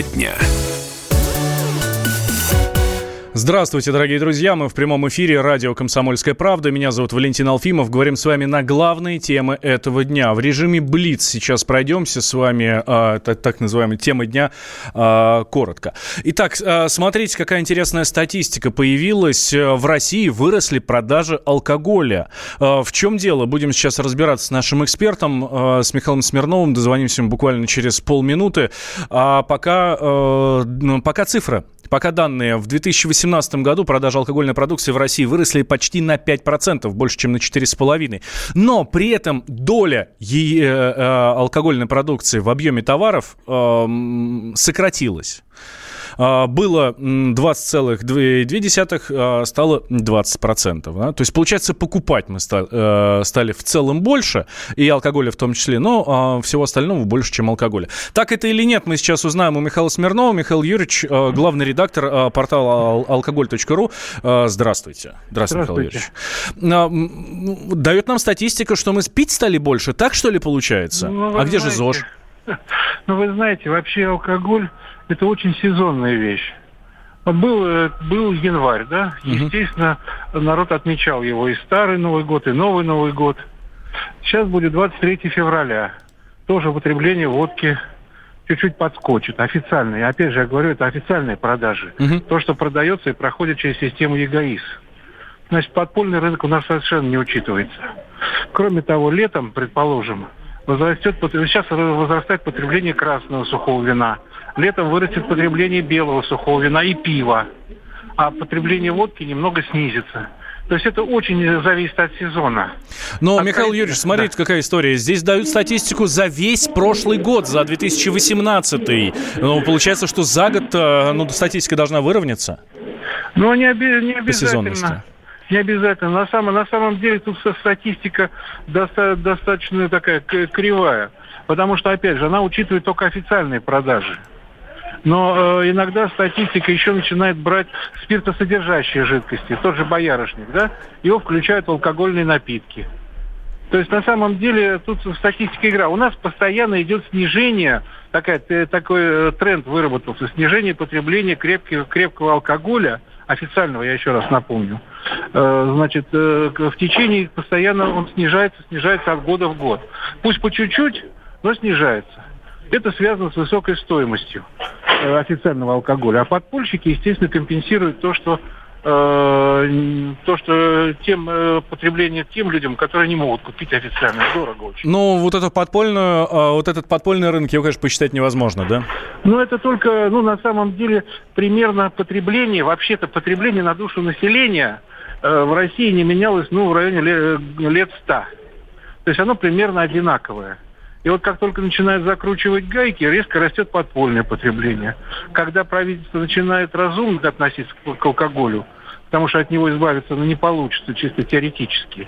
Тема дня. Здравствуйте, дорогие друзья. Мы в прямом эфире радио «Комсомольская правда». Меня зовут Валентин Алфимов. Говорим с вами на главные темы этого дня. В режиме «Блиц» сейчас пройдемся с вами, э, так, так называемой темы дня, э, коротко. Итак, э, смотрите, какая интересная статистика появилась. В России выросли продажи алкоголя. Э, в чем дело? Будем сейчас разбираться с нашим экспертом, э, с Михаилом Смирновым. Дозвонимся буквально через полминуты. А пока, э, пока цифра Пока данные в 2018 году продажи алкогольной продукции в России выросли почти на 5%, больше, чем на 4,5%. Но при этом доля е- э, алкогольной продукции в объеме товаров э, сократилась. А, было 20,2, а, стало 20%. Да? То есть, получается, покупать мы э, стали в целом больше, и алкоголя в том числе, но а, всего остального больше, чем алкоголя. Так это или нет, мы сейчас узнаем у Михаила Смирнова. Михаил Юрьевич, главный редактор портала алкоголь.ру. Здравствуйте. Здравствуйте, Здравствуйте. Михаил Юрьевич. Дает нам статистика, что мы пить стали больше. Так, что ли, получается? Ну, а где знаете, же ЗОЖ? Ну, вы знаете, вообще алкоголь это очень сезонная вещь. Был, э, был январь, да? Естественно, народ отмечал его и старый Новый год, и новый Новый год. Сейчас будет 23 февраля. Тоже употребление водки чуть-чуть подскочит. Официальные. Опять же, я говорю, это официальные продажи. Угу. То, что продается и проходит через систему ЕГАИС. Значит, подпольный рынок у нас совершенно не учитывается. Кроме того, летом, предположим, возрастет, сейчас возрастает потребление красного сухого вина – Летом вырастет потребление белого сухого вина и пива, а потребление водки немного снизится. То есть это очень зависит от сезона. Но, от Михаил Юрьевич, смотрите, да. какая история. Здесь дают статистику за весь прошлый год, за 2018. Ну, получается, что за год э, ну, статистика должна выровняться? Ну, не, оби- не обязательно. Не обязательно. На самом, на самом деле тут статистика доста- достаточно такая кривая. Потому что, опять же, она учитывает только официальные продажи. Но э, иногда статистика еще начинает брать спиртосодержащие жидкости, тот же боярышник, да, его включают в алкогольные напитки. То есть на самом деле тут статистика игра. У нас постоянно идет снижение, такая, такой э, тренд выработался, снижение потребления крепкого, крепкого алкоголя, официального, я еще раз напомню. Э, значит, э, в течение постоянно он снижается, снижается от года в год. Пусть по чуть-чуть, но снижается. Это связано с высокой стоимостью э, официального алкоголя. А подпольщики, естественно, компенсируют то, что э, то, что тем э, потребление тем людям, которые не могут купить официально, дорого очень. Ну, вот эту подпольную, э, вот этот подпольный рынок, его, конечно, посчитать невозможно, да? Ну, это только, ну, на самом деле, примерно потребление, вообще-то потребление на душу населения э, в России не менялось, ну, в районе лет, лет 100. То есть оно примерно одинаковое. И вот как только начинают закручивать гайки, резко растет подпольное потребление. Когда правительство начинает разумно относиться к алкоголю, потому что от него избавиться ну, не получится чисто теоретически,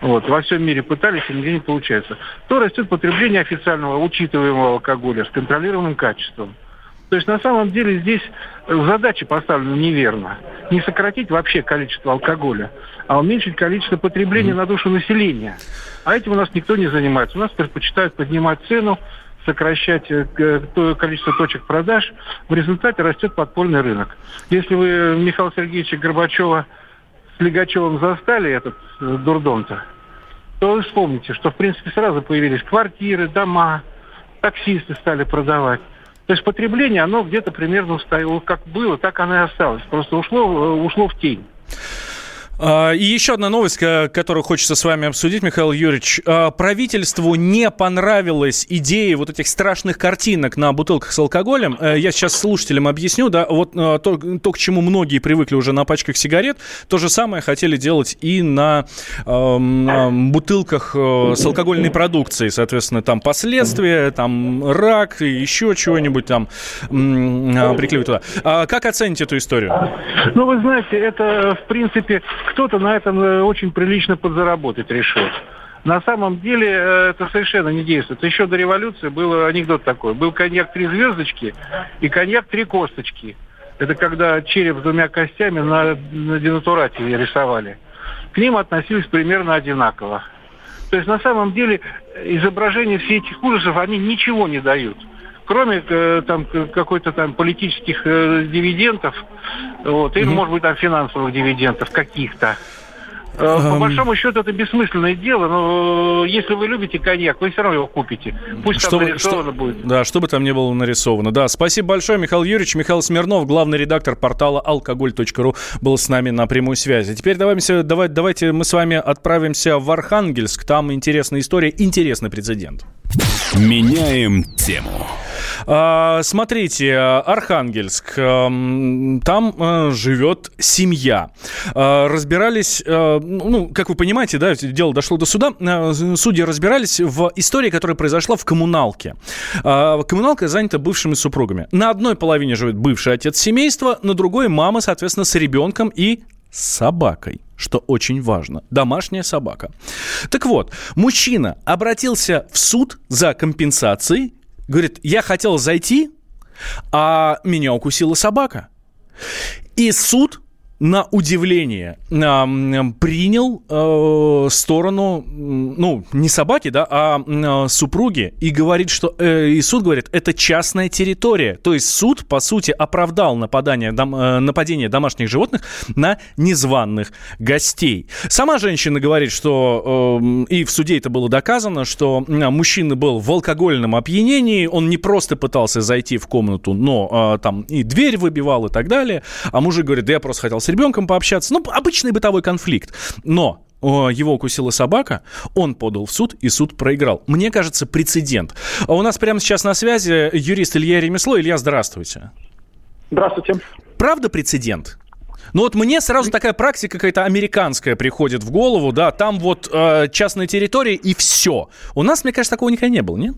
вот, во всем мире пытались, и нигде не получается, то растет потребление официального учитываемого алкоголя с контролируемым качеством. То есть на самом деле здесь задача поставлена неверно. Не сократить вообще количество алкоголя, а уменьшить количество потребления на душу населения. А этим у нас никто не занимается. У нас предпочитают поднимать цену, сокращать э, то количество точек продаж. В результате растет подпольный рынок. Если вы Михаила Сергеевича Горбачева с Легачевым застали этот э, дурдом-то, то вы вспомните, что в принципе сразу появились квартиры, дома, таксисты стали продавать. То есть потребление, оно где-то примерно стояло, как было, так оно и осталось. Просто ушло, э, ушло в тень. А, и еще одна новость, которую хочется с вами обсудить, Михаил Юрьевич. А, правительству не понравилась идея вот этих страшных картинок на бутылках с алкоголем. Э, я сейчас слушателям объясню, да, вот э, то, то, к чему многие привыкли уже на пачках сигарет, то же самое хотели делать и на э, бутылках с алкогольной продукцией. Соответственно, там последствия, там рак, еще чего-нибудь там э, приклеивать туда. А как оцените эту историю? Ну, вы знаете, это, в принципе, кто-то на этом э, очень прилично подзаработать решил. На самом деле э, это совершенно не действует. Еще до революции был анекдот такой. Был коньяк три звездочки и коньяк три косточки. Это когда череп с двумя костями на, на денатурате рисовали. К ним относились примерно одинаково. То есть на самом деле изображения всех этих ужасов, они ничего не дают. Кроме э, там какой-то там политических э, дивидендов, вот, или, mm-hmm. может быть, там финансовых дивидендов каких-то. Э, по большому счету это бессмысленное дело, но э, если вы любите коньяк, вы все равно его купите. Пусть что, там нарисовано что, будет. Да, что бы там ни было нарисовано. Да, спасибо большое, Михаил Юрьевич. Михаил Смирнов, главный редактор портала алкоголь.ру, был с нами на прямой связи. Теперь давайте, давай, давайте мы с вами отправимся в Архангельск. Там интересная история, интересный прецедент. Меняем тему. А, смотрите, Архангельск. Там э, живет семья. А, разбирались, э, ну, как вы понимаете, да, дело дошло до суда. Э, судьи разбирались в истории, которая произошла в коммуналке. А, коммуналка занята бывшими супругами. На одной половине живет бывший отец семейства, на другой мама, соответственно, с ребенком и собакой что очень важно. Домашняя собака. Так вот, мужчина обратился в суд за компенсацией Говорит, я хотел зайти, а меня укусила собака. И суд на удивление принял э, сторону, ну, не собаки, да, а э, супруги, и говорит, что, э, и суд говорит, это частная территория. То есть суд, по сути, оправдал нападание, дом, э, нападение домашних животных на незваных гостей. Сама женщина говорит, что, э, и в суде это было доказано, что мужчина был в алкогольном опьянении, он не просто пытался зайти в комнату, но э, там и дверь выбивал и так далее, а мужик говорит, да я просто хотел с ребенком пообщаться. Ну, обычный бытовой конфликт. Но его укусила собака, он подал в суд, и суд проиграл. Мне кажется, прецедент. А у нас прямо сейчас на связи юрист Илья Ремесло. Илья, здравствуйте. Здравствуйте. Правда прецедент? Ну вот мне сразу такая практика какая-то американская приходит в голову, да, там вот э, частная территория и все. У нас, мне кажется, такого никогда не было, нет?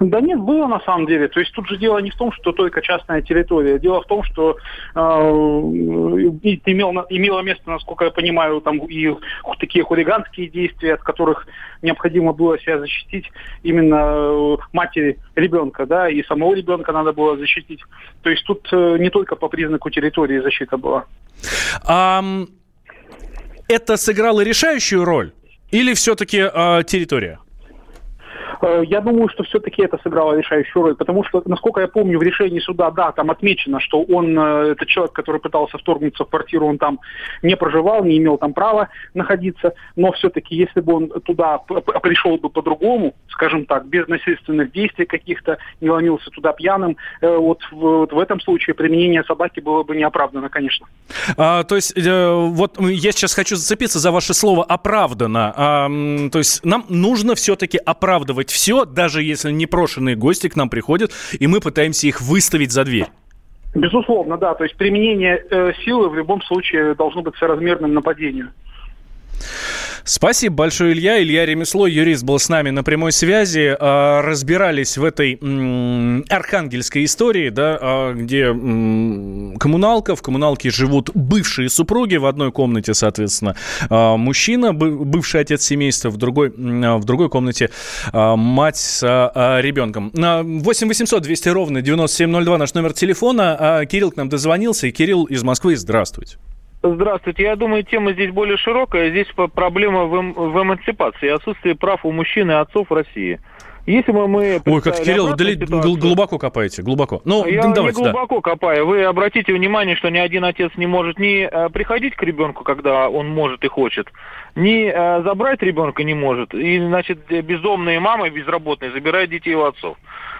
Да нет, было на самом деле. То есть тут же дело не в том, что только частная территория. Дело в том, что э, имел, имело место, насколько я понимаю, там и такие хулиганские действия, от которых необходимо было себя защитить именно э, матери ребенка, да, и самого ребенка надо было защитить. То есть тут э, не только по признаку территории защита была. А, это сыграло решающую роль? Или все-таки э, территория? Э, я думаю, что все-таки это сыграло решающую роль, потому что, насколько я помню, в решении суда, да, там отмечено, что он, э, это человек, который пытался вторгнуться в квартиру, он там не проживал, не имел там права находиться, но все-таки, если бы он туда пришел бы по-другому, скажем так, без насильственных действий каких-то, не ломился туда пьяным, э, вот в, вот в этом случае применение собаки было бы неоправданно, конечно. А, то есть, вот я сейчас хочу зацепиться за ваше слово «оправданно». А, то есть нам нужно все-таки оправдывать делать все, даже если непрошенные гости к нам приходят, и мы пытаемся их выставить за дверь. Безусловно, да. То есть применение э, силы в любом случае должно быть соразмерным нападению. Спасибо большое, Илья. Илья Ремесло, юрист, был с нами на прямой связи. А, разбирались в этой архангельской истории, да, а, где коммуналка, в коммуналке живут бывшие супруги, в одной комнате, соответственно, а, мужчина, бывший отец семейства, в другой, в другой комнате мать с ребенком. 8 800 200 ровно 9702 наш номер телефона. Кирилл к нам дозвонился. Кирилл из Москвы, здравствуйте. Здравствуйте. Я думаю, тема здесь более широкая. Здесь проблема в, эм, в эмансипации, отсутствие прав у мужчин и отцов в России. Если мы, мы Ой, как Кирилл, дали, ситуацию, глубоко копаете, глубоко. Ну, я давайте, не глубоко да. копаю. Вы обратите внимание, что ни один отец не может ни э, приходить к ребенку, когда он может и хочет, ни э, забрать ребенка не может. И, значит, бездомные мамы безработные забирают детей у отцов.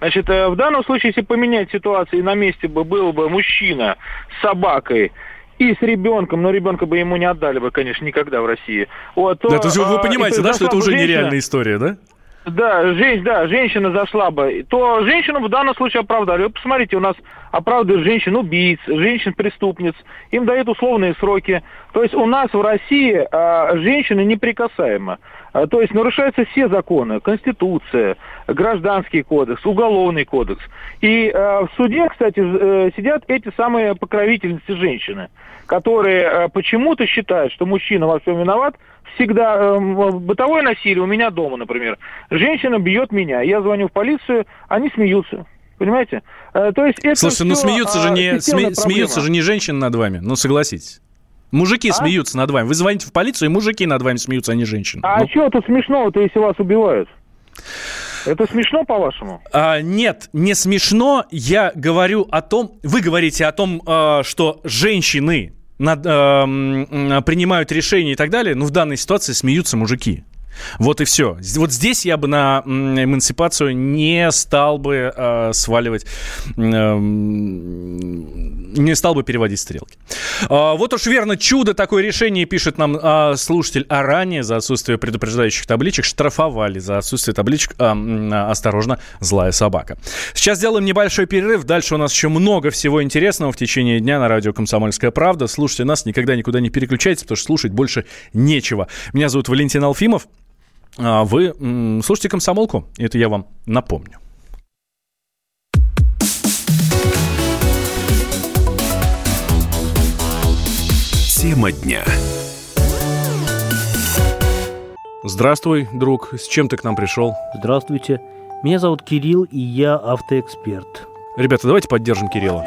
Значит, э, в данном случае, если поменять ситуацию, и на месте бы был бы мужчина с собакой, и с ребенком, но ребенка бы ему не отдали бы, конечно, никогда в России. Вот, то, да, то есть вы, а, понимаете, да, что это уже женщина, нереальная история, да? Да, жен, да, женщина зашла бы, то женщину в данном случае оправдали. Вы посмотрите, у нас оправдывают женщин-убийц, женщин-преступниц, им дают условные сроки. То есть у нас в России а, женщина неприкасаема. А, то есть нарушаются все законы, Конституция, Гражданский кодекс, Уголовный кодекс. И а, в суде, кстати, э, сидят эти самые покровительницы женщины, которые а, почему-то считают, что мужчина во всем виноват, всегда э, бытовое насилие у меня дома, например. Женщина бьет меня, я звоню в полицию, они смеются. Понимаете? Э, то есть это Слушайте, ну смеются же не сме, смеются же не женщины над вами, ну согласитесь. Мужики а? смеются над вами. Вы звоните в полицию, и мужики над вами смеются, а не женщины. А ну. что тут смешного-то, если вас убивают? Это смешно, по-вашему? А, нет, не смешно. Я говорю о том... Вы говорите о том, а, что женщины над, а, принимают решения и так далее. Но в данной ситуации смеются мужики. Вот и все. Вот здесь я бы на эмансипацию не стал бы э, сваливать, э, не стал бы переводить стрелки. Э, вот уж верно, чудо такое решение, пишет нам э, слушатель. А ранее за отсутствие предупреждающих табличек штрафовали за отсутствие табличек. Э, осторожно, злая собака. Сейчас сделаем небольшой перерыв. Дальше у нас еще много всего интересного в течение дня на радио «Комсомольская правда». Слушайте нас, никогда никуда не переключайтесь, потому что слушать больше нечего. Меня зовут Валентин Алфимов. А, вы слушайте «Комсомолку», это я вам напомню. Тема дня. Здравствуй, друг. С чем ты к нам пришел? Здравствуйте. Меня зовут Кирилл, и я автоэксперт. Ребята, давайте поддержим Кирилла.